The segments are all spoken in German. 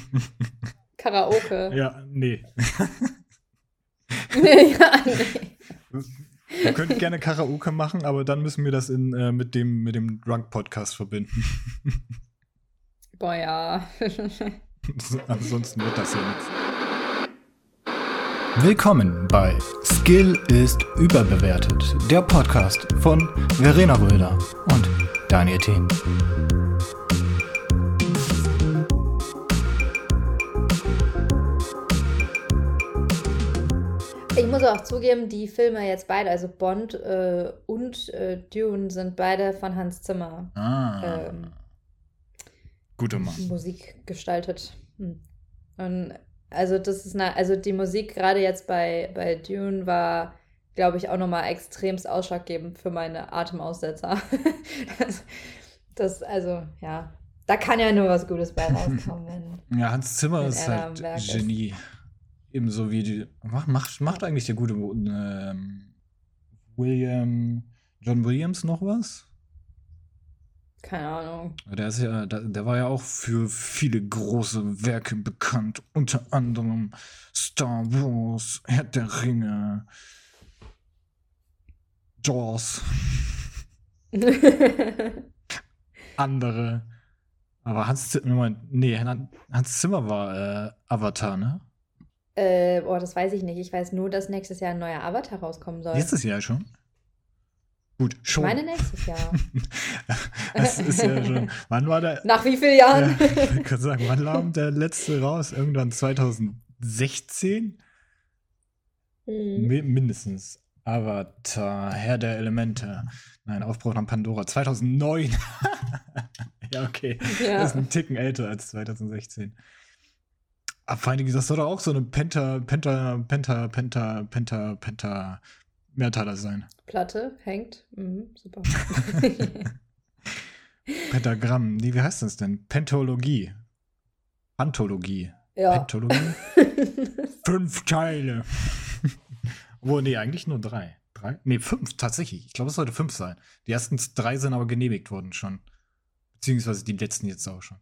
Karaoke. Ja, nee. ja, nee. Wir könnten gerne Karaoke machen, aber dann müssen wir das in, äh, mit dem, mit dem Drunk-Podcast verbinden. Boah, ja. Ansonsten wird das ja nichts. Willkommen bei Skill ist überbewertet, der Podcast von Verena Röder und Daniel Thien. Ich muss auch zugeben, die Filme jetzt beide, also Bond äh, und äh, Dune, sind beide von Hans Zimmer Ah. ähm, Guter Mann. Musik gestaltet. Hm. Und also das ist eine, also die Musik gerade jetzt bei, bei Dune war, glaube ich, auch nochmal extremst ausschlaggebend für meine Atemaussetzer. das, das, also, ja, da kann ja nur was Gutes bei rauskommen, wenn. Ja, Hans Zimmer ist halt Werk ist. Ebenso wie die. Macht, macht, macht eigentlich der gute ähm, William. John Williams noch was? Keine Ahnung. Der, ist ja, der, der war ja auch für viele große Werke bekannt. Unter anderem Star Wars, Herr der Ringe, Jaws, andere. Aber Hans Zimmer, nee, Hans Zimmer war äh, Avatar, ne? Äh, boah, das weiß ich nicht. Ich weiß nur, dass nächstes Jahr ein neuer Avatar rauskommen soll. Nächstes Jahr schon? Gut, ich schon. meine nächstes Jahr. das ist ja schon. Wann war der? Nach wie vielen Ja, Jahren? ich kann sagen, wann kam der letzte raus? Irgendwann 2016? Hm. Mi- mindestens. Avatar, Herr der Elemente. Nein, Aufbruch nach Pandora. 2009. ja, okay. Ja. Das ist ein Ticken älter als 2016. Aber vor allen Dingen, das soll doch auch so eine Penta, Penta, Penta, Penta, Penta, Penta Mehrteiler sein. Platte hängt. Mhm, super. Pentagramm. Nee, wie heißt das denn? Pentologie. Anthologie. ja. Pentologie? Fünf Teile. Wo, nee, eigentlich nur drei. Drei? Nee, fünf, tatsächlich. Ich glaube, es sollte fünf sein. Die ersten drei sind aber genehmigt worden schon. Beziehungsweise die letzten jetzt auch schon.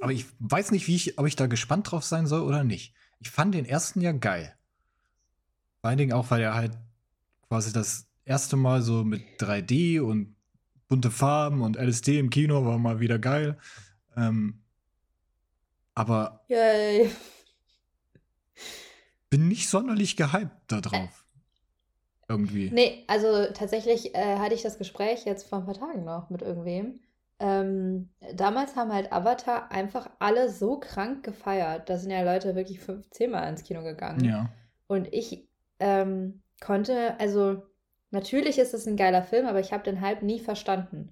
Aber ich weiß nicht, wie ich, ob ich da gespannt drauf sein soll oder nicht. Ich fand den ersten ja geil. Vor allen Dingen auch, weil er halt quasi das erste Mal so mit 3D und bunte Farben und LSD im Kino war mal wieder geil. Ähm, aber Yay. bin nicht sonderlich gehypt da drauf. Irgendwie. Nee, also tatsächlich äh, hatte ich das Gespräch jetzt vor ein paar Tagen noch mit irgendwem. Ähm, damals haben halt Avatar einfach alle so krank gefeiert. Da sind ja Leute wirklich fünf, zehnmal ins Kino gegangen. Ja. Und ich ähm, konnte, also natürlich ist es ein geiler Film, aber ich habe den Hype nie verstanden.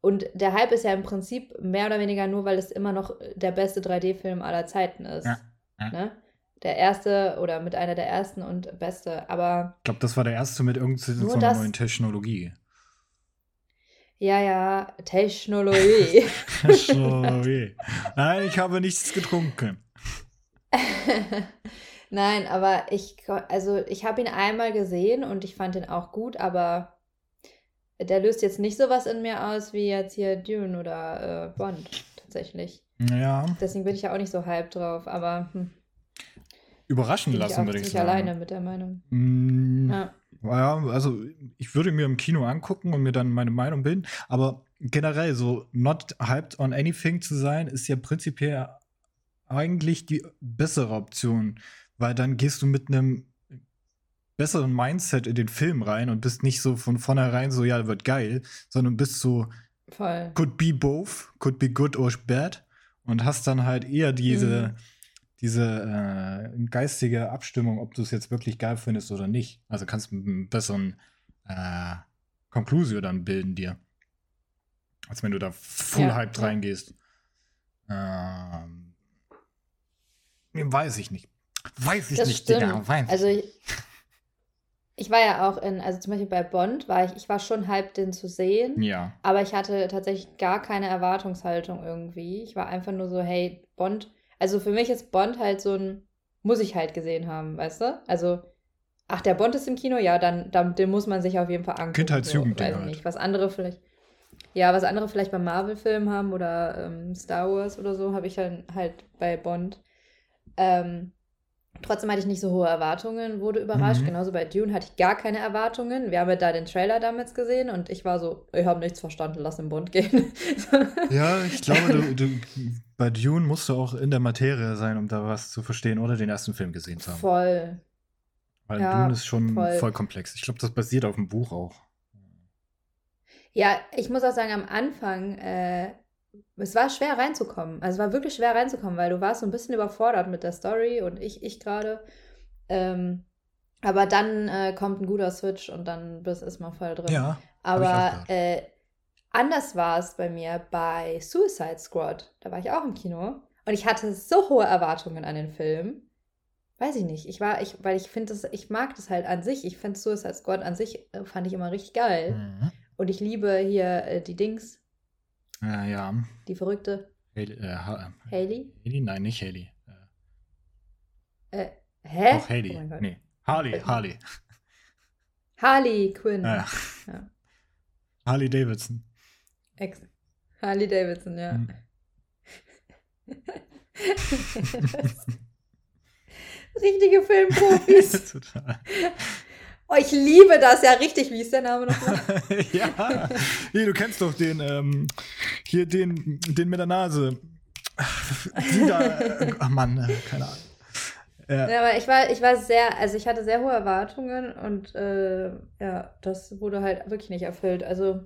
Und der Hype ist ja im Prinzip mehr oder weniger nur, weil es immer noch der beste 3D-Film aller Zeiten ist. Ja, ja. Ne? Der erste oder mit einer der ersten und beste. Aber Ich glaube, das war der erste mit irgendeiner so neuen Technologie. Ja, ja, Technologie. Technologie. Nein, ich habe nichts getrunken. Nein, aber ich, also ich habe ihn einmal gesehen und ich fand ihn auch gut, aber der löst jetzt nicht sowas in mir aus wie jetzt hier Dune oder äh, Bond tatsächlich. Ja, Deswegen bin ich ja auch nicht so hyped drauf, aber hm, überraschen bin ich lassen, würde ich nicht sagen. alleine mit der Meinung. Mm, Ja. Ja, also ich würde mir im Kino angucken und mir dann meine Meinung bilden, aber generell so not hyped on anything zu sein, ist ja prinzipiell eigentlich die bessere Option, weil dann gehst du mit einem besseren Mindset in den Film rein und bist nicht so von vornherein so, ja, wird geil, sondern bist so, Voll. could be both, could be good or bad und hast dann halt eher diese, Mhm. Diese äh, geistige Abstimmung, ob du es jetzt wirklich geil findest oder nicht. Also kannst mit einem besseren äh, Conclusio dann bilden dir. Als wenn du da full Ja, hyped ja. reingehst. Ähm, weiß ich nicht. Weiß ich Das nicht, stimmt. Digga. Weiß Also ich. ich, war ja auch in, also zum Beispiel bei Bond war ich, ich war schon hyped, den zu sehen. Ja. Aber ich hatte tatsächlich gar keine Erwartungshaltung irgendwie. Ich war einfach nur so, hey, Bond. Also für mich ist Bond halt so ein, muss ich halt gesehen haben, weißt du? Also, ach, der Bond ist im Kino, ja, dann, dann den muss man sich auf jeden Fall angucken. Kindheitsjugendding so, weiß halt. nicht. Was andere vielleicht. Ja, was andere vielleicht bei Marvel-Filmen haben oder ähm, Star Wars oder so, habe ich dann halt bei Bond. Ähm, trotzdem hatte ich nicht so hohe Erwartungen, wurde überrascht. Mhm. Genauso bei Dune hatte ich gar keine Erwartungen. Wir haben ja da den Trailer damals gesehen und ich war so, ich habe nichts verstanden, lass in Bond gehen. Ja, ich glaube, du, du, bei Dune musst du auch in der Materie sein, um da was zu verstehen oder den ersten Film gesehen zu haben. Voll. Weil ja, Dune ist schon voll. voll, komplex. Ich glaube, das basiert auf dem Buch auch. Ja, ich muss auch sagen, am Anfang, äh, es war schwer reinzukommen. Also es war wirklich schwer reinzukommen, weil du warst so ein bisschen überfordert mit der Story und ich, ich gerade. Ähm, aber dann äh, kommt ein guter Switch und dann bist ist man voll drin. Ja. Aber äh, anders war es bei mir bei Suicide Squad. Da war ich auch im Kino und ich hatte so hohe Erwartungen an den Film. Weiß ich nicht. Ich war, ich, weil ich finde das, ich mag das halt an sich. Ich finde Suicide Squad an sich äh, fand ich immer richtig geil. Mhm. Und ich liebe hier äh, die Dings, Ja, ja. die verrückte Haley, äh, ha Haley. Haley? Nein, nicht Haley. Äh, Äh, hä? Auch Haley. Oh nee. Harley, Harley. Harley Quinn. Ja. Ja. Harley Davidson. Ex Harley Davidson, ja. Mhm. Richtige Filmprofis. Total. Oh, ich liebe das ja richtig. Wie ist der Name nochmal? ja. Hier, du kennst doch den, ähm, hier den, den mit der Nase. Die da, äh, ach Mann, äh, keine Ahnung. Ja. Ja, aber ich war, ich war sehr, also ich hatte sehr hohe Erwartungen und äh, ja, das wurde halt wirklich nicht erfüllt. Also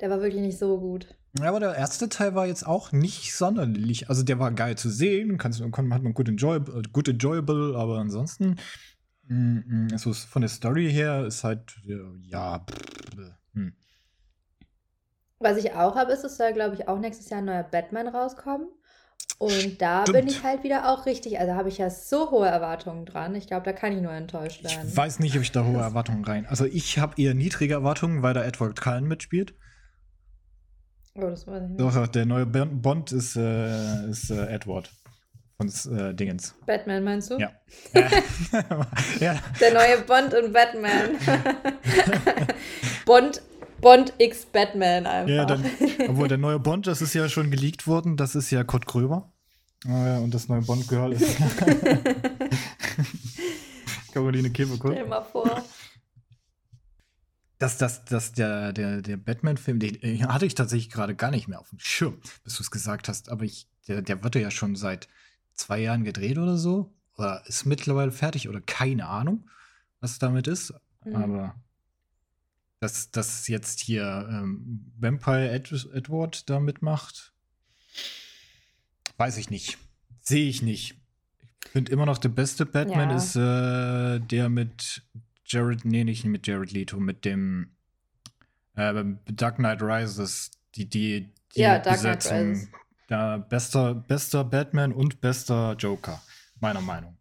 der war wirklich nicht so gut. Ja, aber der erste Teil war jetzt auch nicht sonderlich. Also der war geil zu sehen, kannst, kann, hat man gut, enjoy, äh, gut enjoyable, aber ansonsten, also von der Story her ist halt, ja, ja pff, hm. Was ich auch habe, ist, es soll, glaube ich, auch nächstes Jahr ein neuer Batman rauskommen. Und da Stimmt. bin ich halt wieder auch richtig, also habe ich ja so hohe Erwartungen dran. Ich glaube, da kann ich nur enttäuscht werden. Ich weiß nicht, ob ich da hohe Erwartungen rein. Also ich habe eher niedrige Erwartungen, weil da Edward Cullen mitspielt. Oh, das weiß ich nicht. Doch, der neue Bon- Bond ist, äh, ist äh, Edward. Von äh, Dingens. Batman meinst du? Ja. Ja. Der neue Bond und Batman. Bond, Bond x Batman einfach. Ja, dann, obwohl der neue Bond, das ist ja schon geleakt worden, das ist ja Kurt Kröber. Äh, und das neue Bond-Girl ist Caroline Stell Kebekus. dir mal vor. Das, das, das, der, der, der Batman-Film, den äh, hatte ich tatsächlich gerade gar nicht mehr auf dem Schirm, bis du es gesagt hast. Aber ich, der, der wird ja schon seit zwei Jahren gedreht oder so. Oder ist mittlerweile fertig oder keine Ahnung, was damit ist. Mhm. Aber dass, dass jetzt hier ähm, Vampire Ed Edward da mitmacht, weiß ich nicht. Sehe ich nicht. Ich finde immer noch der beste Batman Ja. ist äh, der mit Jared, nee, nicht mit Jared Leto, mit dem äh, Dark Knight Rises, die, die, die Ja, Dark Knight Besetzung. Da bester, bester Batman und bester Joker, meiner Meinung.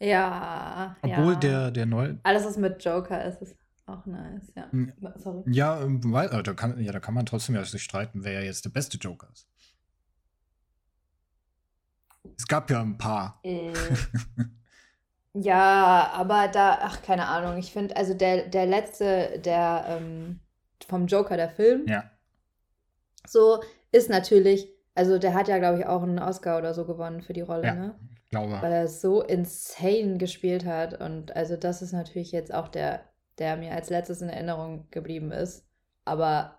Ja. Obwohl ja. der, der neue, Alles, was mit Joker ist, ist auch nice, ja. Hm. Sorry. Ja, ähm, weil, äh, da kann, ja, da kann man trotzdem ja sich streiten, wer ja jetzt der beste Joker ist. Es gab ja ein paar. Äh, ja, aber da, ach, keine Ahnung. Ich finde, also der, der letzte, der ähm, vom Joker, der Film, Ja. so ist natürlich, also der hat ja, glaube ich, auch einen Oscar oder so gewonnen für die Rolle, Ja. ne? Glaube. Weil er so insane gespielt hat. Und also das ist natürlich jetzt auch der, der mir als letztes in Erinnerung geblieben ist. Aber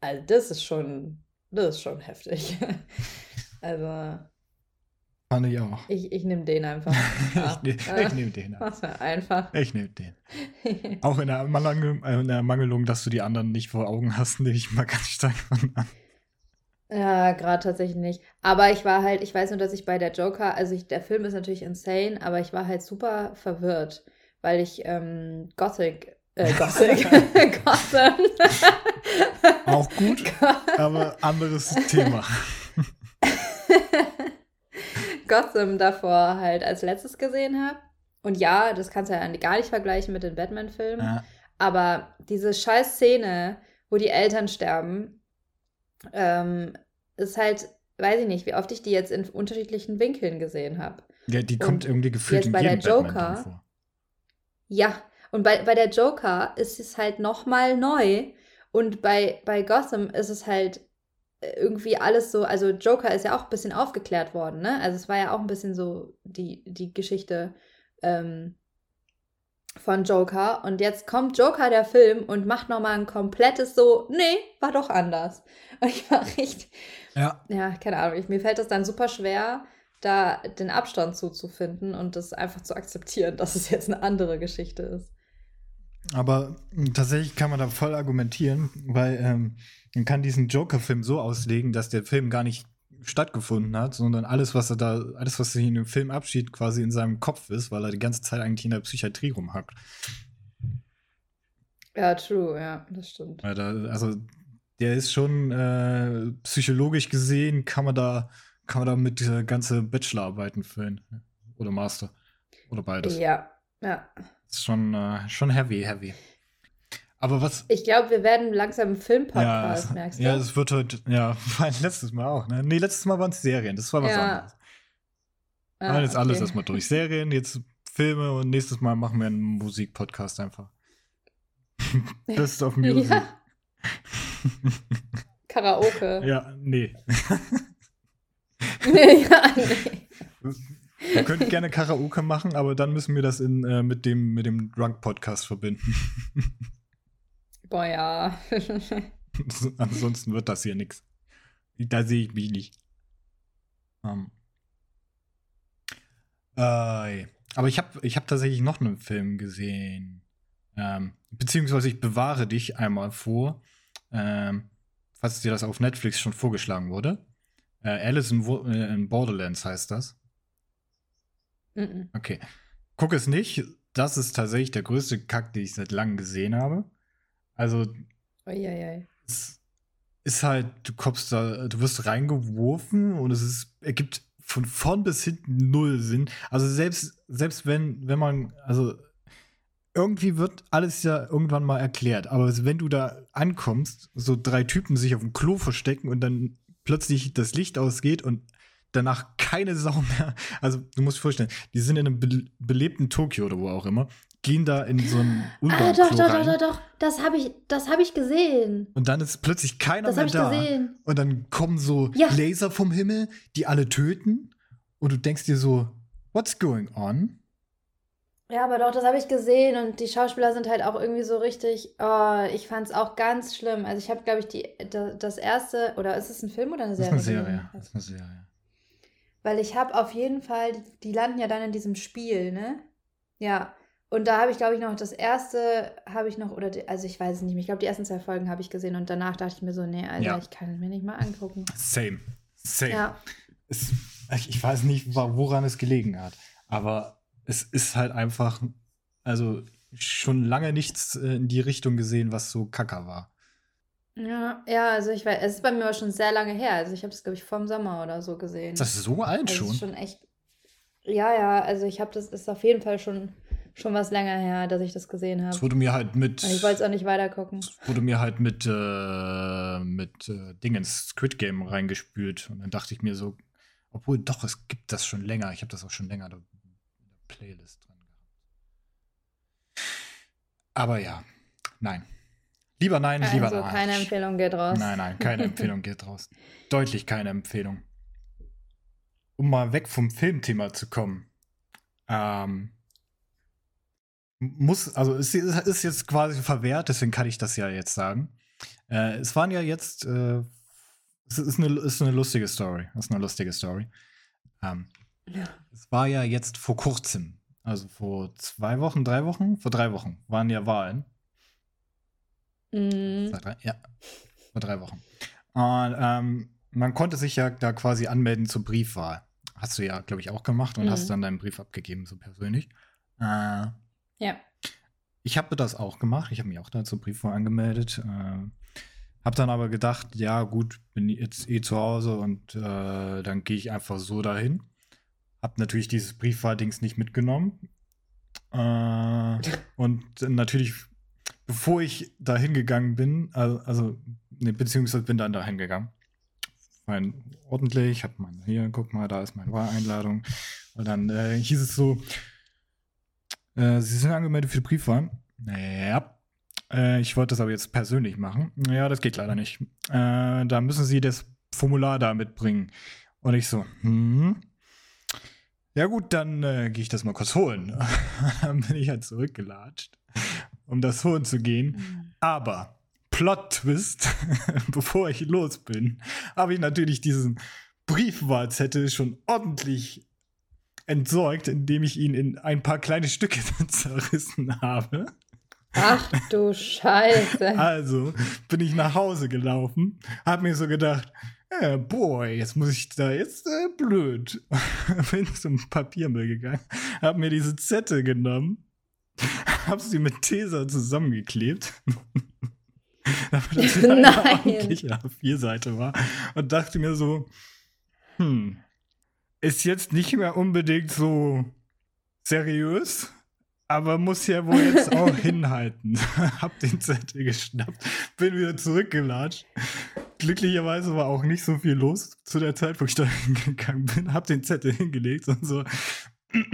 also das ist schon, das ist schon heftig. also Fand ich auch. ich, ich nehme den einfach. ich ne- ich nehme den. Was für einfach. Ich nehme den. Auch in der, Mangel, äh, in der Mangelung, dass du die anderen nicht vor Augen hast, nehme ich mal ganz stark von an. Ja, gerade tatsächlich nicht. Aber ich war halt, ich weiß nur, dass ich bei der Joker, also ich, der Film ist natürlich insane, aber ich war halt super verwirrt, weil ich ähm, Gothic, äh, Gothic, Gotham, Auch gut, aber anderes Thema. Gotham davor halt als letztes gesehen habe. Und ja, das kannst du ja gar nicht vergleichen mit den Batman-Filmen. Ja. Aber diese scheiß Szene, wo die Eltern sterben, ähm, ist halt, weiß ich nicht, wie oft ich die jetzt in unterschiedlichen Winkeln gesehen habe. Ja, die Und kommt irgendwie gefühlt jetzt in bei der Joker- vor. Ja, und bei, bei der Joker ist es halt nochmal neu. Und bei, bei Gotham ist es halt irgendwie alles so, also Joker ist ja auch ein bisschen aufgeklärt worden, ne? Also es war ja auch ein bisschen so die, die Geschichte ähm, von Joker. Und jetzt kommt Joker, der Film, und macht nochmal ein komplettes so, nee, war doch anders. Und ich war richtig, Ja. ja, keine Ahnung, ich, mir fällt das dann super schwer, da den Abstand zuzufinden und das einfach zu akzeptieren, dass es jetzt eine andere Geschichte ist. Aber mh, tatsächlich kann man da voll argumentieren, weil ähm, man kann diesen Joker-Film so auslegen, dass der Film gar nicht stattgefunden hat, sondern alles, was er da, alles, was sich in dem Film abschied, quasi in seinem Kopf ist, weil er die ganze Zeit eigentlich in der Psychiatrie rumhackt. Ja, true, ja, das stimmt. Weil da, also der ist schon äh, psychologisch gesehen, kann man da, kann man da mit äh, ganze Bachelorarbeiten füllen. Oder Master. Oder beides. Ja, ja. Das ist schon, äh, schon heavy, heavy. Aber was, Ich glaube, wir werden langsam einen Ja, Filmpodcast, es, merkst du? ja, es wird heute, ja, war letztes Mal auch, ne? Nee, letztes Mal waren es Serien, das war was Ja. anderes. Ah, Ah, jetzt alles okay. erstmal durch. Serien, jetzt Filme und nächstes Mal machen wir einen Musikpodcast einfach. Best of Music. Ja. Karaoke. Ja, nee. ja, nee. Wir könnten gerne Karaoke machen, aber dann müssen wir das in, äh, mit dem, mit dem Drunk-Podcast verbinden. Boah, ja. Ansonsten wird das hier nichts. Da sehe ich mich nicht. Ähm. Äh, aber ich habe ich hab tatsächlich noch einen Film gesehen. Ähm, beziehungsweise ich bewahre dich einmal vor, ähm, falls dir das auf Netflix schon vorgeschlagen wurde. Äh, Alice in, äh, in Borderlands heißt das. Mhm. Okay. Guck es nicht. Das ist tatsächlich der größte Kack, den ich seit langem gesehen habe. Also, Uiuiui. es ist halt, du kommst da, du wirst reingeworfen und es ist, ergibt von vorn bis hinten null Sinn. Also selbst, selbst wenn, wenn man, also irgendwie wird alles ja irgendwann mal erklärt, aber wenn du da ankommst, so drei Typen sich auf dem Klo verstecken und dann plötzlich das Licht ausgeht und danach keine Sau mehr, also du musst dir vorstellen, die sind in einem be belebten Tokio oder wo auch immer, gehen da in so ein Ah, doch, doch, doch, doch, doch. Das habe ich, das hab ich gesehen. und dann ist plötzlich keiner Das mehr habe ich da. gesehen. Und dann kommen so Ja. Laser vom Himmel, die alle töten. Und du denkst dir so, what's going on? Ja, aber doch, das habe ich gesehen und die Schauspieler sind halt auch irgendwie so richtig. Oh, ich fand es auch ganz schlimm. Also ich habe, glaube ich, die, da, das erste, oder ist es ein Film oder eine Das ist Serie? eine Serie. Das ist eine Serie. Weil ich habe auf jeden Fall, die landen ja dann in diesem Spiel, ne? Ja. Und da habe ich, glaube ich, noch das erste, habe ich noch, oder die, also ich weiß es nicht mehr. Ich glaube, die ersten zwei Folgen habe ich gesehen und danach dachte ich mir so, nee, Alter, Ja. ich kann es mir nicht mal angucken. Same. Same. Ja. Es, ich weiß nicht, woran es gelegen hat. Aber es ist halt einfach, also schon lange nichts äh, in die Richtung gesehen, was so kacker war. Ja, ja, also ich weiß, es ist bei mir auch schon sehr lange her. Also ich habe es, glaube ich, vom Sommer oder so gesehen. Das ist so alt also schon. ist schon echt. Ja, ja, also ich habe das, ist auf jeden Fall schon, schon was länger her, dass ich das gesehen Es habe. wurde mir halt mit, Ich wollte es auch nicht weitergucken. es wurde mir halt mit, äh, mit äh, Dingens Squid Game reingespült. Und dann dachte ich mir so, obwohl doch, es gibt das schon länger. Ich habe das auch schon länger in der Playlist drin gehabt. Aber ja, nein. Lieber nein, lieber Also nein. keine Empfehlung geht raus. Nein, nein, keine Empfehlung geht raus. Deutlich keine Empfehlung. Um mal weg vom Filmthema zu kommen. Ähm, muss, also es ist, ist jetzt quasi verwehrt, deswegen kann ich das ja jetzt sagen. Äh, es waren ja jetzt, äh, es ist eine, ist eine lustige Story. Es ist eine lustige Story. Ähm, Ja. es war ja jetzt vor kurzem, also vor zwei Wochen, drei Wochen, vor drei Wochen waren ja Wahlen. Mhm. Vor drei, ja, vor drei Wochen. Und ähm, man konnte sich ja da quasi anmelden zur Briefwahl. Hast du ja, glaube ich, auch gemacht und Mhm. hast dann deinen Brief abgegeben, so persönlich. Äh, Ja. ich habe das auch gemacht. Ich habe mich auch da zur Briefwahl angemeldet. Äh, habe dann aber gedacht, ja gut, bin jetzt eh zu Hause und äh, dann gehe ich einfach so dahin. Hab natürlich dieses Briefwahldings nicht mitgenommen. Äh, und natürlich, bevor ich da hingegangen bin, also, nee, beziehungsweise bin dann da hingegangen. Mein, ordentlich, hab mal hier, guck mal, da ist meine Wahleinladung. Und dann äh, hieß es so, äh, Sie sind angemeldet für die Briefwahl. Ja. Äh, ich wollte das aber jetzt persönlich machen. Ja, das geht leider nicht. Äh, da müssen Sie das Formular da mitbringen. Und ich so, hm. Ja gut, dann gehe ich das mal kurz holen. dann bin ich halt zurückgelatscht, um das holen zu gehen. Mhm. Aber Plot-Twist, bevor ich los bin, habe ich natürlich diesen Briefwahlzettel schon ordentlich entsorgt, indem ich ihn in ein paar kleine Stücke zerrissen habe. Ach du Scheiße. Also bin ich nach Hause gelaufen, habe mir so gedacht, äh, boy, jetzt muss ich da jetzt äh, blöd. bin zum Papiermüll gegangen, habe mir diese Zettel genommen, habe sie mit Tesa zusammengeklebt. damit das eine ordentliche A4-Seite war und dachte mir so, hm, ist jetzt nicht mehr unbedingt so seriös, aber muss ja wohl jetzt auch hinhalten. Hab den Zettel geschnappt, bin wieder zurückgelatscht. Glücklicherweise war auch nicht so viel los zu der Zeit, wo ich da hingegangen bin. Hab den Zettel hingelegt und so.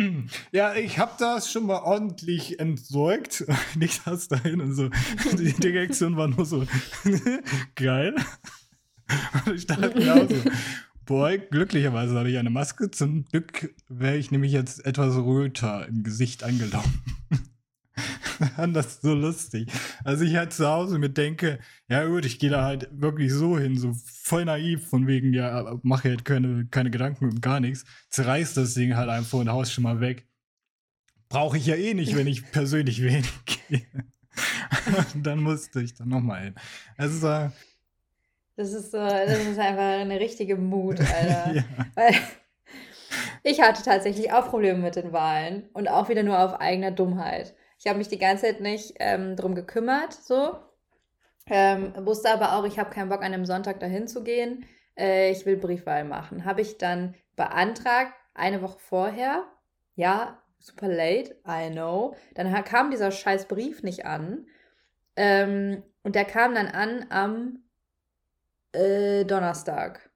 Ja, ich hab das schon mal ordentlich entsorgt. Nicht das dahin und so. Die Direktion war nur so geil. Und ich dachte mir auch so, Boy, glücklicherweise habe ich eine Maske. Zum Glück wäre ich nämlich jetzt etwas röter im Gesicht angelaufen. das so lustig. Also ich halt zu Hause mir denke, ja gut, ich gehe da halt wirklich so hin, so voll naiv, von wegen, ja, mache halt keine, keine Gedanken und gar nichts. Zerreiß das Ding halt einfach und haus schon mal weg. Brauche ich ja eh nicht, wenn ich persönlich wählen gehe. dann musste ich dann nochmal hin. Also äh, das ist so, das ist einfach eine richtige Mut, Alter. ja. Weil ich hatte tatsächlich auch Probleme mit den Wahlen und auch wieder nur auf eigener Dummheit. Ich habe mich die ganze Zeit nicht ähm, drum gekümmert, so. Ähm, wusste aber auch, ich habe keinen Bock an einem Sonntag dahin zu gehen. Äh, ich will Briefwahl machen. Habe ich dann beantragt, eine Woche vorher. Ja, super late, I know. Dann kam dieser scheiß Brief nicht an. Ähm, und der kam dann an am äh, Donnerstag.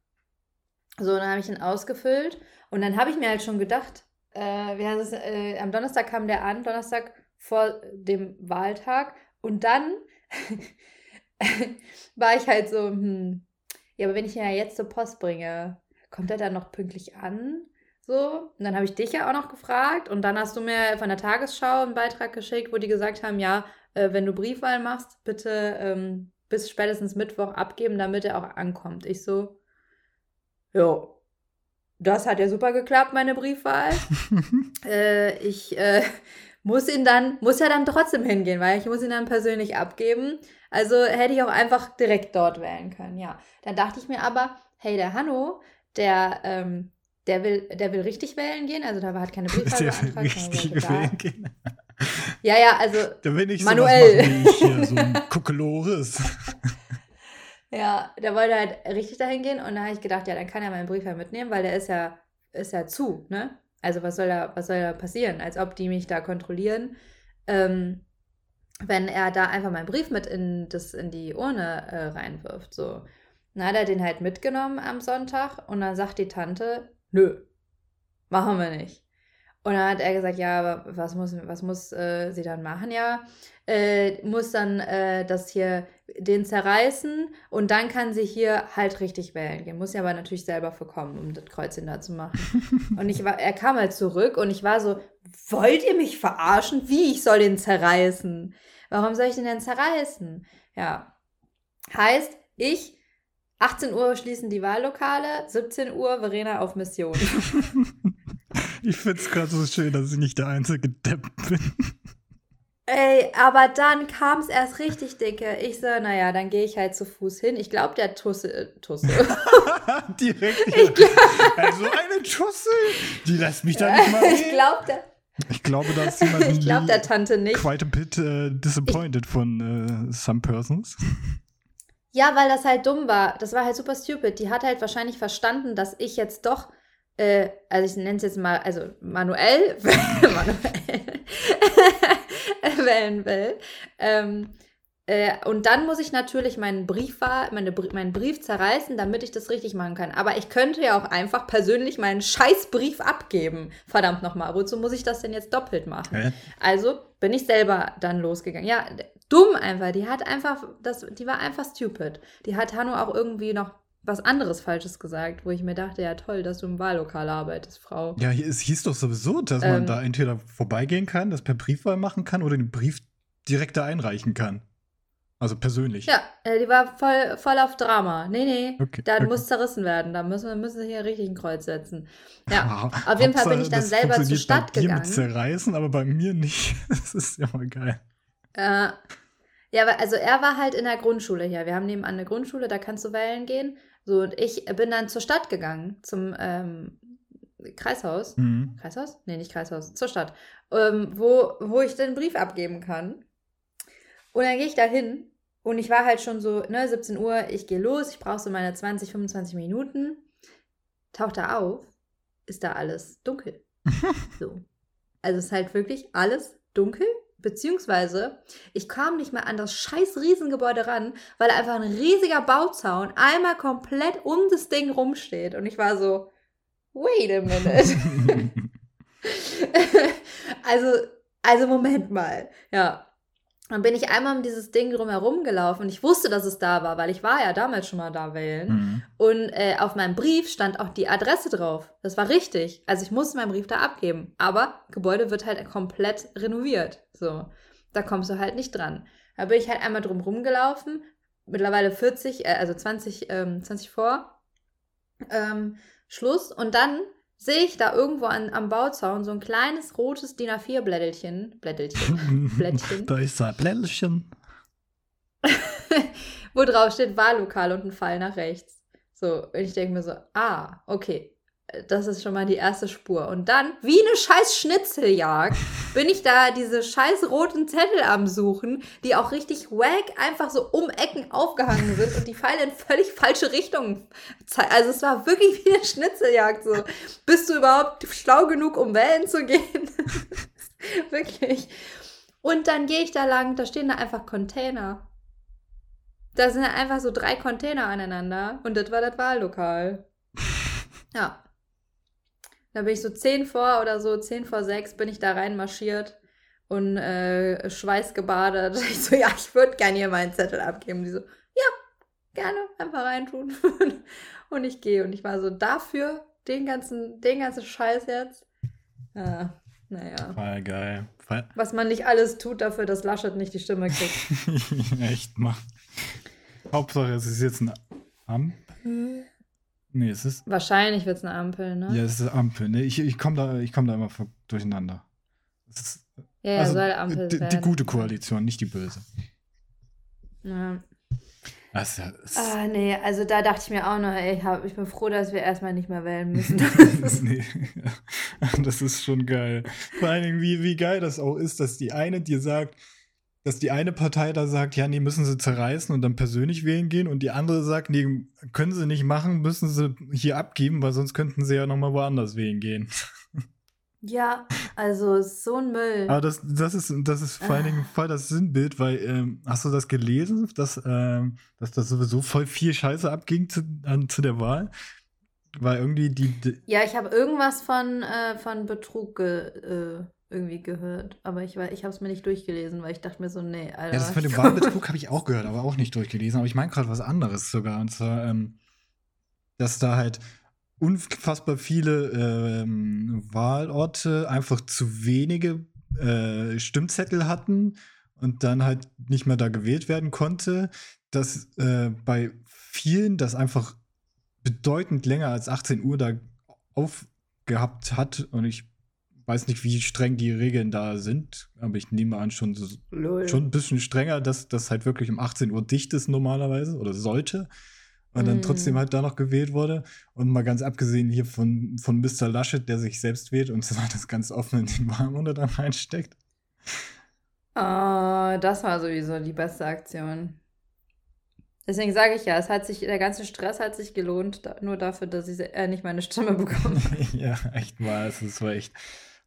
So, dann habe ich ihn ausgefüllt und dann habe ich mir halt schon gedacht, äh, wie heißt es, äh, am Donnerstag kam der an, Donnerstag vor dem Wahltag und dann war ich halt so, hm, ja, aber wenn ich ihn ja jetzt zur Post bringe, kommt er dann noch pünktlich an? So, und dann habe ich dich ja auch noch gefragt und dann hast du mir von der Tagesschau einen Beitrag geschickt, wo die gesagt haben, ja, äh, wenn du Briefwahl machst, bitte ähm, bis spätestens Mittwoch abgeben, damit er auch ankommt. Ich so, jo, das hat ja super geklappt, meine Briefwahl. äh, ich äh, muss ihn dann, muss ja dann trotzdem hingehen, weil ich muss ihn dann persönlich abgeben. Also hätte ich auch einfach direkt dort wählen können, ja. Dann dachte ich mir aber, hey, der Hanno, der, ähm, der will, der will richtig wählen gehen, also da hat keine Briefwahl beantragt. Richtig wählen gehen. Ja, ja, also da will ich manuell. Machen, ich hier, so ein Kuckelores. ja, der wollte halt richtig dahin gehen und da habe ich gedacht, ja, dann kann er meinen Brief ja mitnehmen, weil der ist ja, ist ja zu, ne? Also was soll da, was soll da passieren? Als ob die mich da kontrollieren. Ähm, wenn er da einfach meinen Brief mit in, das, in die Urne äh, reinwirft. So. Dann hat er den halt mitgenommen am Sonntag und dann sagt die Tante, nö, machen wir nicht. Und dann hat er gesagt, ja, aber was muss, was muss äh, sie dann machen? Ja, äh, muss dann äh, das hier den zerreißen und dann kann sie hier halt richtig wählen gehen. Muss ja aber natürlich selber vorkommen, um das Kreuzchen da zu machen. und ich war, er kam halt zurück und ich war so, wollt ihr mich verarschen? Wie ich soll den zerreißen? Warum soll ich den denn zerreißen? Ja. Heißt, ich 18 Uhr schließen die Wahllokale, 17 Uhr Verena auf Mission. Ich finde es gerade so schön, dass ich nicht der einzige Depp bin. Ey, aber dann kam es erst richtig dicke. Ich so, naja, dann gehe ich halt zu Fuß hin. Ich glaube, der Tusse. Äh, Tusse. Direkt. Ich glaub, also eine Tusse, die lässt mich da nicht mal reden. Ich glaube, der. Ich glaube, da ist jemand ich glaube der Tante nicht. quite a bit uh, disappointed ich, von uh, some persons. Ja, weil das halt dumm war. Das war halt super stupid. Die hat halt wahrscheinlich verstanden, dass ich jetzt doch äh, also ich nenne es jetzt mal, also manuell, manuell wählen will. Ähm, äh, und dann muss ich natürlich meinen Brief, meine, meinen Brief zerreißen, damit ich das richtig machen kann. Aber ich könnte ja auch einfach persönlich meinen Scheißbrief abgeben. Verdammt nochmal, wozu muss ich das denn jetzt doppelt machen? Äh? Also bin ich selber dann losgegangen. Ja, dumm einfach. Die hat einfach, das, die war einfach stupid. Die hat Hanno auch irgendwie noch was anderes Falsches gesagt, wo ich mir dachte, ja toll, dass du im Wahllokal arbeitest, Frau. Ja, es hieß doch sowieso, dass man Ähm. da entweder vorbeigehen kann, das per Briefwahl machen kann oder den Brief direkt da einreichen kann. Also persönlich. Ja, äh, die war voll, voll auf Drama. Nee, nee, Okay, da okay. muss zerrissen werden. Da müssen, müssen sie hier richtig ein Kreuz setzen. Ja, auf jeden Fall bin ich dann selber zur Stadt bei gegangen. mit zerreißen, aber bei mir nicht. Das ist ja mal geil. Äh, ja, aber also er war halt in der Grundschule hier. Wir haben nebenan eine Grundschule, da kannst du wählen gehen. So, und ich bin dann zur Stadt gegangen, zum ähm, Kreishaus. Mhm. Kreishaus? Nee, nicht Kreishaus, zur Stadt. Ähm, wo, wo ich den Brief abgeben kann. Und dann gehe ich da hin und ich war halt schon so, ne, 17 Uhr, ich gehe los, ich brauche so meine 20, 25 Minuten. Taucht da auf, ist da alles dunkel. so. Also es ist halt wirklich alles dunkel, beziehungsweise ich kam nicht mehr an das scheiß Riesengebäude ran, weil einfach ein riesiger Bauzaun einmal komplett um das Ding rumsteht. Und ich war so, wait a minute. also, also Moment mal. Ja. Dann bin ich einmal um dieses Ding drumherum gelaufen und ich wusste, dass es da war, weil ich war ja damals schon mal da wählen. Mhm. Und äh, auf meinem Brief stand auch die Adresse drauf. Das war richtig. Also ich musste meinen Brief da abgeben. Aber Gebäude wird halt komplett renoviert. So. Da kommst du halt nicht dran. Da bin ich halt einmal drum rumgelaufen. Mittlerweile 40, äh, also 20, ähm, 20 vor. Ähm, Schluss. Und dann sehe ich da irgendwo an, am Bauzaun so ein kleines rotes DIN A4-Blättelchen. Blättelchen. Blättchen. Da ist ein Blättchen. wo drauf steht Wahllokal und ein Pfeil nach rechts. So, und ich denke mir so, ah, okay, das ist schon mal die erste Spur. Und dann, wie eine scheiß Schnitzeljagd, bin ich da diese scheiß roten Zettel am Suchen, die auch richtig wack einfach so um Ecken aufgehangen sind und die Pfeile in völlig falsche Richtungen zeigen. Also es war wirklich wie eine Schnitzeljagd. So, bist du überhaupt schlau genug, um wählen zu gehen? wirklich. Und dann gehe ich da lang, da stehen da einfach Container. Da sind einfach so drei Container aneinander und das war das Wahllokal. Ja. Da bin ich so zehn vor oder so, zehn vor sechs bin ich da reinmarschiert und äh, schweißgebadet. Ich so, ja, ich würde gerne hier meinen Zettel abgeben. Die so, ja, gerne, einfach reintun. und ich gehe und ich war so, dafür den ganzen, den ganzen Scheiß jetzt. Ja, naja. War geil. War Was man nicht alles tut dafür, dass Laschet nicht die Stimme kriegt. Echt mal. Hauptsache, es ist jetzt eine Ampel. Nee, es ist. Wahrscheinlich wird es eine Ampel, ne? Ja, es ist eine Ampel. Nee, ich, ich komme da, ich komm da immer durcheinander. Es ist, Ja, ja, also, soll Ampel die, die gute Koalition, nicht die böse. Ja. Es- Ah, nee, also da dachte ich mir auch noch, ey, ich, hab, ich bin froh, dass wir erstmal nicht mehr wählen müssen. Das ist- nee. das ist schon geil. Vor allen Dingen, wie, wie geil das auch ist, dass die eine dir sagt, dass die eine Partei da sagt, ja, nee, müssen sie zerreißen und dann persönlich wählen gehen und die andere sagt, nee, können sie nicht machen, müssen sie hier abgeben, weil sonst könnten sie ja nochmal woanders wählen gehen. ja, also so ein Müll. Aber das, das ist, das ist vor allen Dingen voll das Sinnbild, weil, ähm, hast du das gelesen, dass, ähm, dass das sowieso voll viel Scheiße abging zu, an, zu der Wahl? Weil irgendwie die, die Ja, ich habe irgendwas von, äh, von Betrug ge, äh, irgendwie gehört, aber ich, war- ich habe es mir nicht durchgelesen, weil ich dachte mir so, nee, Alter. Ja, das von dem Wahlbetrug habe ich auch gehört, aber auch nicht durchgelesen. Aber ich meine gerade was anderes sogar. Und zwar, ähm, dass da halt unfassbar viele ähm, Wahlorte einfach zu wenige äh, Stimmzettel hatten und dann halt nicht mehr da gewählt werden konnte. Dass äh, bei vielen das einfach bedeutend länger als 18 Uhr da aufgehabt hat. Und ich weiß nicht, wie streng die Regeln da sind, aber ich nehme an, schon so schon ein bisschen strenger, dass das halt wirklich um 18 Uhr dicht ist normalerweise oder sollte. Und dann Mm. trotzdem halt da noch gewählt wurde. Und mal ganz abgesehen hier von, von Mr. Laschet, der sich selbst wählt und zwar das ganz offen in den Wahlmunde dann reinsteckt. Ah, das war sowieso die beste Aktion. Deswegen sage ich ja, es hat sich, der ganze Stress hat sich gelohnt, nur dafür, dass ich äh, nicht meine Stimme bekomme. ja, echt mal. Es war echt.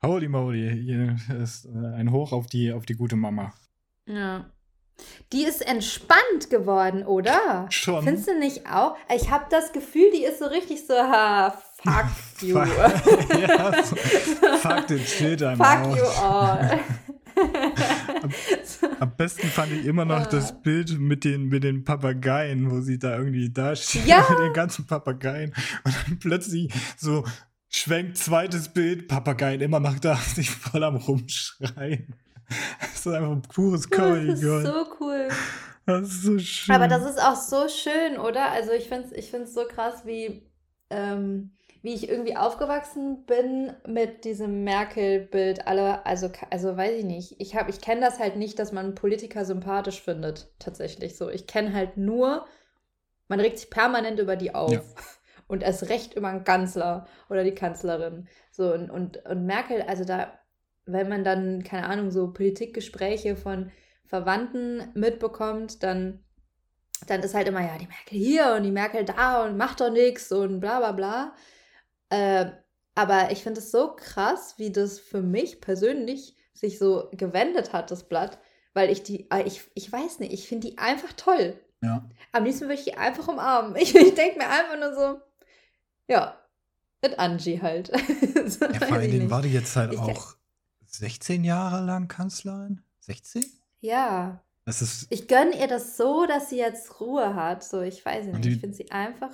Holy moly. Hier ist äh, ein Hoch auf die, auf die gute Mama. Ja. Die ist entspannt geworden, oder? Schon. Findest du nicht auch? Ich habe das Gefühl, die ist so richtig so, ha, fuck you. ja, so, fuck den Schild am fuck you all. am, am, besten fand ich immer noch das Bild mit den, mit den Papageien, wo sie da irgendwie da stehen, ja. mit den ganzen Papageien. Und dann plötzlich so schwenkt zweites Bild, Papageien immer noch da, sich voll am Rumschreien. Das ist einfach ein pures Comedy. Das ist so cool. Das ist so schön. Aber das ist auch so schön, oder? Also ich finde es ich find's so krass, wie, ähm, wie ich irgendwie aufgewachsen bin mit diesem Merkel-Bild. Also, also weiß ich nicht. Ich, ich kenne das halt nicht, dass man Politiker sympathisch findet. Tatsächlich so. Ich kenne halt nur, man regt sich permanent über die auf. Ja. Und erst recht über einen Kanzler oder die Kanzlerin. So, und, und, und Merkel, also da, wenn man dann, keine Ahnung, so Politikgespräche von Verwandten mitbekommt, dann, dann ist halt immer, ja, die Merkel hier und die Merkel da und macht doch nichts und bla bla bla. Äh, aber ich finde es so krass, wie das für mich persönlich sich so gewendet hat, das Blatt, weil ich die, äh, ich, ich weiß nicht, ich finde die einfach toll. Ja. Am liebsten würde ich die einfach umarmen. Ich, ich denke mir einfach nur so, ja, mit Angie halt. so ja, vor allen Dingen war die jetzt halt ich auch 16 Jahre lang Kanzlerin? 16? Ja. Das ist, ich gönne ihr das so, dass sie jetzt Ruhe hat. So, ich weiß nicht. Die, ich finde sie einfach.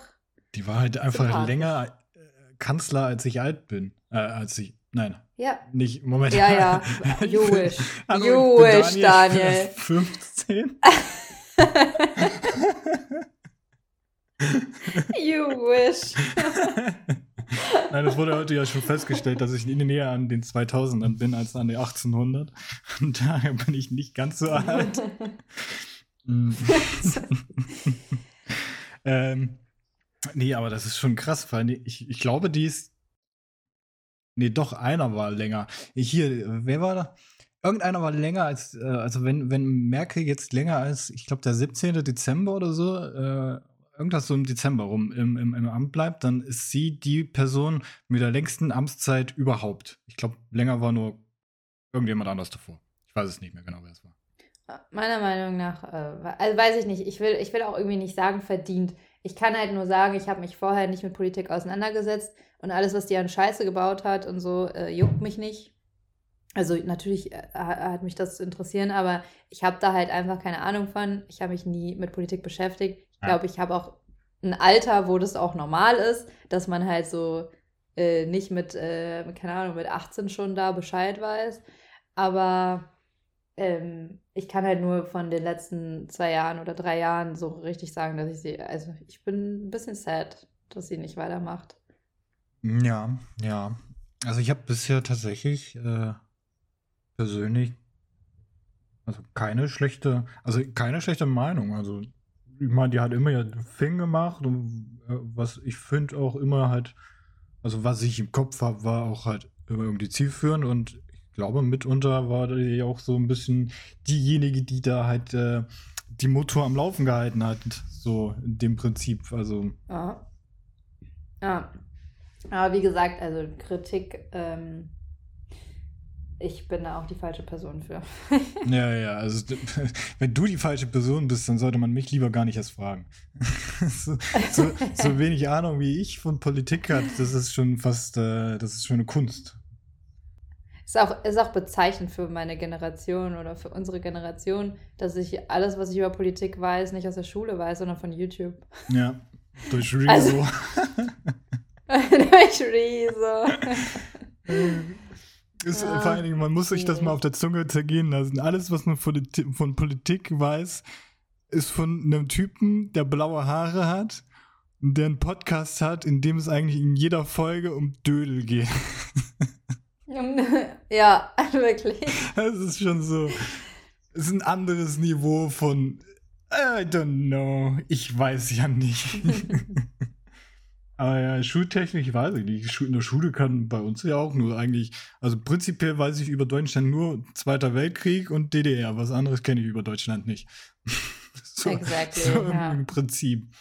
Die war halt einfach länger äh, Kanzler, als ich alt bin. Äh, als ich. Nein. Ja. Nicht, Moment. Ja, ja. You wish. you wish, Daniel. 15. you wish. Nein, das wurde heute ja schon festgestellt, dass ich näher an den 2000ern bin als an die 1800. Und daher bin ich nicht ganz so alt. Mm. ähm, nee, aber das ist schon krass, weil ich, ich glaube, die ist. Nee, doch, einer war länger. Hier, wer war da? Irgendeiner war länger als, äh, also wenn, wenn Merkel jetzt länger als, ich glaube, der 17. Dezember oder so, äh, irgendwas so im Dezember rum im, im, im, Amt bleibt, dann ist sie die Person mit der längsten Amtszeit überhaupt. Ich glaube, länger war nur irgendjemand anders davor. Ich weiß es nicht mehr genau, wer es war. Meiner Meinung nach, äh, also weiß ich nicht, ich will, ich will auch irgendwie nicht sagen verdient. Ich kann halt nur sagen, ich habe mich vorher nicht mit Politik auseinandergesetzt und alles, was die an Scheiße gebaut hat und so, äh, juckt mich nicht. Also natürlich äh, hat mich das interessieren, aber ich habe da halt einfach keine Ahnung von. Ich habe mich nie mit Politik beschäftigt. Ich glaube, ich habe auch ein Alter, wo das auch normal ist, dass man halt so äh, nicht mit, äh, keine Ahnung, mit 18 schon da Bescheid weiß. Aber ähm, ich kann halt nur von den letzten zwei Jahren oder drei Jahren so richtig sagen, dass ich sie, also ich bin ein bisschen sad, dass sie nicht weitermacht. Ja, ja. Also ich habe bisher tatsächlich äh, persönlich also keine schlechte, also keine schlechte Meinung. Also ich meine, die hat immer ja Fing gemacht und äh, was ich finde auch immer halt, also was ich im Kopf habe, war auch halt immer irgendwie zielführend und ich glaube, mitunter war die auch so ein bisschen diejenige, die da halt äh, die Motor am Laufen gehalten hat, so in dem Prinzip. Also. Ja. Ja. Aber wie gesagt, also Kritik ähm, ich bin da auch die falsche Person für. ja, ja, also wenn du die falsche Person bist, dann sollte man mich lieber gar nicht erst fragen. so, so, so, wenig Ahnung wie ich von Politik hat, das ist schon fast, äh, das ist schon eine Kunst. Ist auch, ist auch bezeichnend für meine Generation oder für unsere Generation, dass ich alles, was ich über Politik weiß, nicht aus der Schule weiß, sondern von YouTube. Ja, durch Rezo. Also, durch Rezo. Ist, ja, vor allen Dingen, man muss sich das mal auf der Zunge zergehen lassen. Alles, was man von, von Politik weiß, ist von einem Typen, der blaue Haare hat, der einen Podcast hat, in dem es eigentlich in jeder Folge um Dödel geht. ja, wirklich. Das ist schon so. Es ist ein anderes Niveau von I don't know. Ich weiß ja nicht. Aber ja, schultechnisch weiß ich nicht. In der Schule kann bei uns ja auch nur eigentlich, also prinzipiell weiß ich über Deutschland nur Zweiter Weltkrieg und DDR. Was anderes kenne ich über Deutschland nicht. so, exactly, so ja. im Prinzip.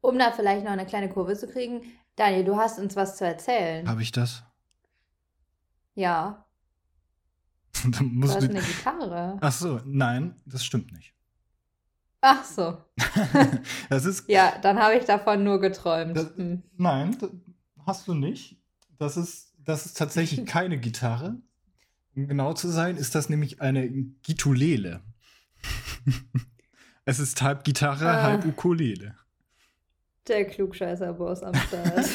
Um da vielleicht noch eine kleine Kurve zu kriegen, Daniel, du hast uns was zu erzählen. Habe ich das? Ja. Dann musst du hast eine Gitarre. Ach so, nein, das stimmt nicht. Ach so. das ist. Ja, dann habe ich davon nur geträumt. Das, hm. Nein, hast du nicht. Das ist, das ist tatsächlich keine Gitarre. Um genau zu sein, ist das nämlich eine Gitulele. es ist halb Gitarre, Ah. halb Ukulele. Der Klugscheißer-Boss am Start.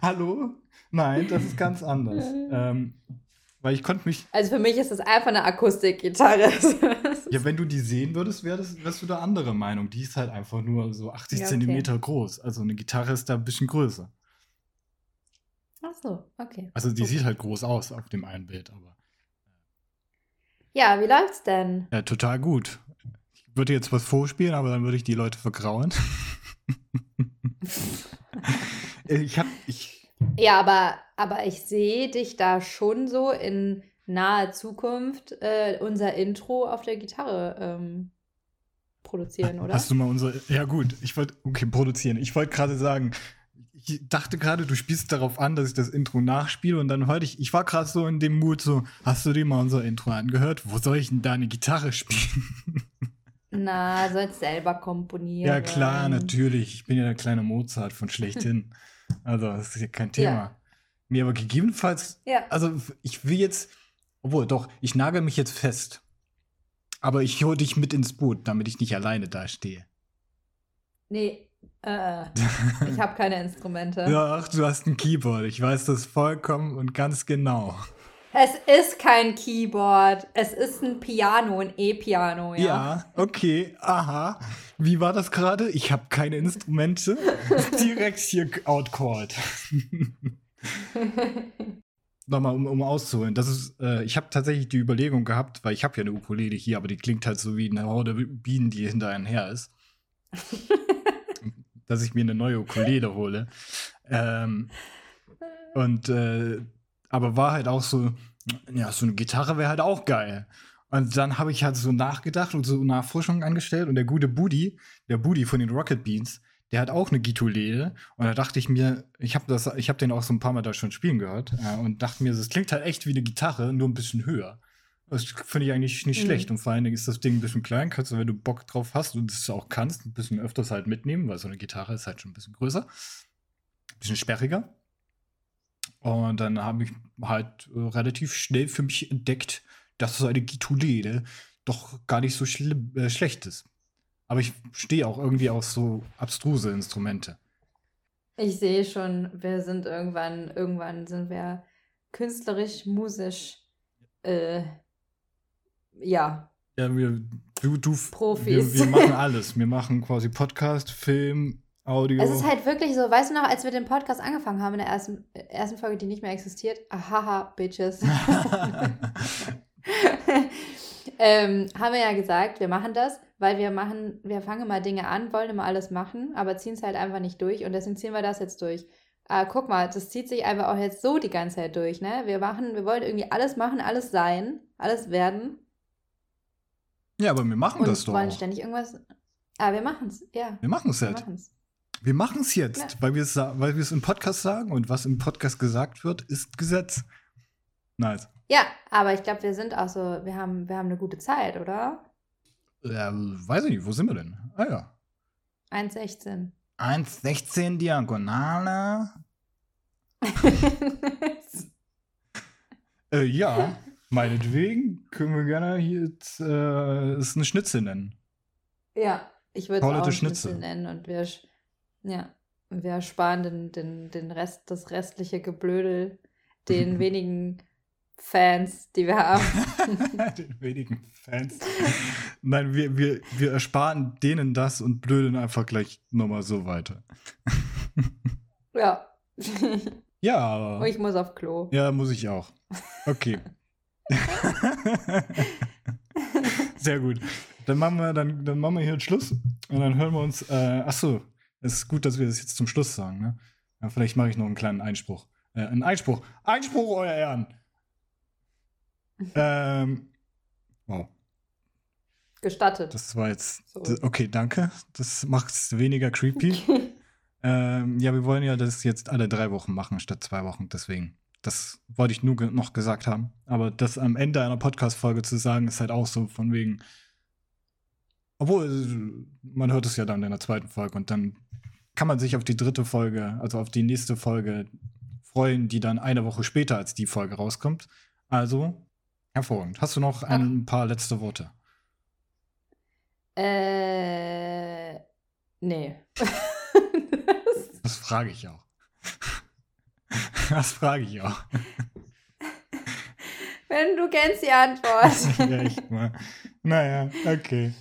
Hallo? Nein, das ist ganz anders. ähm, weil ich konnte mich. also für mich ist das einfach eine Akustikgitarre. Ja, wenn du die sehen würdest, wär das, wärst du da andere Meinung. Die ist halt einfach nur so 80 Ja, okay. Zentimeter groß. Also eine Gitarre ist da ein bisschen größer. Ach so, okay. Also die sieht halt groß aus auf dem einen Bild, aber Ja, wie läuft's denn? ja, total gut. Ich würde jetzt was vorspielen, aber dann würde ich die Leute vergrauen. ich hab, ich, Ja, aber, aber ich sehe dich da schon so in naher Zukunft äh, unser Intro auf der Gitarre ähm, produzieren, oder? Hast du mal unsere. Ja, gut, ich wollte. Okay, produzieren. Ich wollte gerade sagen, ich dachte gerade, du spielst darauf an, dass ich das Intro nachspiele und dann heute ich, ich war gerade so in dem Mut so, hast du dir mal unser Intro angehört? Wo soll ich denn da eine Gitarre spielen? Na, sollst selber komponieren. ja, klar, natürlich. Ich bin ja der kleine Mozart von schlechthin. also, das ist ja kein Thema. Ja. Nee, aber gegebenenfalls, Ja. also ich will jetzt, obwohl, doch, ich nagel mich jetzt fest. Aber ich hole dich mit ins Boot, damit ich nicht alleine dastehe. Nee, äh, ich habe keine Instrumente. Ja, ach, du hast ein Keyboard. Ich weiß das vollkommen und ganz genau. Es ist kein Keyboard. Es ist ein Piano, ein E-Piano, ja. Ja, okay, aha. Wie war das gerade? Ich habe keine Instrumente. Direkt hier outcalled. Nochmal, um, um auszuholen. Das ist, äh, ich habe tatsächlich die Überlegung gehabt, weil ich habe ja eine Ukulele hier, aber die klingt halt so wie eine Horde Bienen, die hinter einem her ist. dass ich mir eine neue Ukulele hole. Ähm, und äh, aber war halt auch so, ja, so eine Gitarre wäre halt auch geil. Und dann habe ich halt so nachgedacht und so Nachforschungen angestellt und der gute Budi, der Budi von den Rocket Beans, der hat auch eine Gitulele und da dachte ich mir, ich habe das, ich habe den auch so ein paar Mal da schon spielen gehört äh, und dachte mir, das klingt halt echt wie eine Gitarre, nur ein bisschen höher. Das finde ich eigentlich nicht Mhm. schlecht und vor allen Dingen ist das Ding ein bisschen klein, kannst du, wenn du Bock drauf hast und es auch kannst, ein bisschen öfters halt mitnehmen, weil so eine Gitarre ist halt schon ein bisschen größer, ein bisschen sperriger. Und dann habe ich halt äh, relativ schnell für mich entdeckt, dass so eine Gitulele doch gar nicht so schlimm, äh, schlecht ist. Aber ich stehe auch irgendwie auf so abstruse Instrumente. Ich sehe schon, wir sind irgendwann, irgendwann sind wir künstlerisch, musisch, äh, ja, Ja, wir, du, du, Profis. Wir, wir machen alles. Wir machen quasi Podcast, Film, Audio. Es ist halt wirklich so, weißt du noch, als wir den Podcast angefangen haben in der ersten, ersten Folge, die nicht mehr existiert, ahaha, Bitches, ähm, haben wir ja gesagt, wir machen das, weil wir machen, wir fangen immer Dinge an, wollen immer alles machen, aber ziehen es halt einfach nicht durch und deswegen ziehen wir das jetzt durch. Ah, guck mal, das zieht sich einfach auch jetzt so die ganze Zeit durch, ne? Wir machen, wir wollen irgendwie alles machen, alles sein, alles werden ja, aber wir machen und das doch. wollen auch. ständig irgendwas. Ah, wir machen es, ja. Wir machen es Wir halt. machen's. Wir machen es jetzt, Ja. weil wir es weil wir es im Podcast sagen und was im Podcast gesagt wird, ist Gesetz. Nice. Ja, aber ich glaube, wir sind auch so, wir haben, wir haben eine gute Zeit, oder? Ja, weiß ich nicht, wo sind wir denn? Ah ja. 1,16. 1,16 Diagonale. Äh, ja, meinetwegen können wir gerne hier jetzt, äh, es eine Schnitzel nennen. ja, ich würde es auch ein Schnitzel. Nennen und wir, ja, wir ersparen den, den, den Rest, das restliche Geblödel den wenigen Fans, die wir haben. Den wenigen Fans. Nein, wir, wir, wir ersparen denen das und blödeln einfach gleich nochmal so weiter. ja. Ja, ich muss auf Klo. Ja, muss ich auch. Okay. Sehr gut. Dann machen wir, dann, dann machen wir hier Schluss und dann hören wir uns. Äh, achso, es ist gut, dass wir das jetzt zum Schluss sagen. Ne? Ja, vielleicht mache ich noch einen kleinen Einspruch. Äh, einen Einspruch. Einspruch, euer Ehren. Ähm, wow, Gestattet. das war jetzt. So. Okay, danke. Das macht es weniger creepy. ähm, ja, wir wollen ja das jetzt alle drei Wochen machen statt zwei Wochen. Deswegen. Das wollte ich nur ge noch gesagt haben. Aber das am Ende einer Podcast-Folge zu sagen, ist halt auch so von wegen. Obwohl, äh, man hört es ja dann in der zweiten Folge und dann kann man sich auf die dritte Folge, also auf die nächste Folge freuen, die dann eine Woche später als die Folge rauskommt. Also, hervorragend. Hast du noch ein paar letzte Worte? Äh, nee. das, das frage ich auch. Das frage ich auch. Wenn du kennst die Antwort. ja, echt mal. Naja, okay.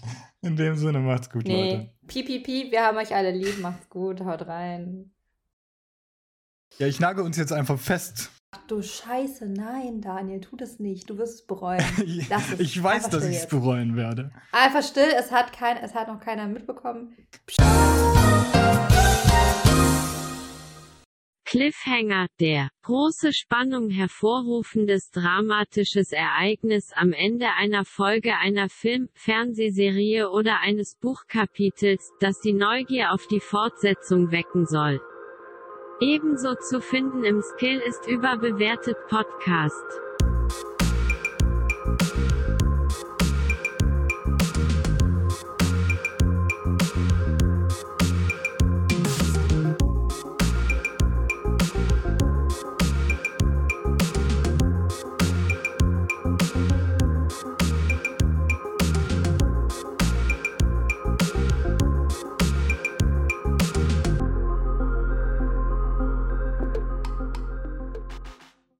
In dem Sinne, macht's gut, nee. Leute. Piep, piep, piep, wir haben euch alle lieb. Macht's gut, haut rein. Ja, ich nage uns jetzt einfach fest. Ach du Scheiße, nein, Daniel, tu das nicht. Du wirst es bereuen. Lass es. ich weiß, dass ich es bereuen werde. Einfach still, es hat, kein, es hat noch keiner mitbekommen. Cliffhanger, der große Spannung hervorrufendes dramatisches Ereignis am Ende einer Folge einer Film-, Fernsehserie oder eines Buchkapitels, das die Neugier auf die Fortsetzung wecken soll. Ebenso zu finden im Skill ist überbewertet Podcast.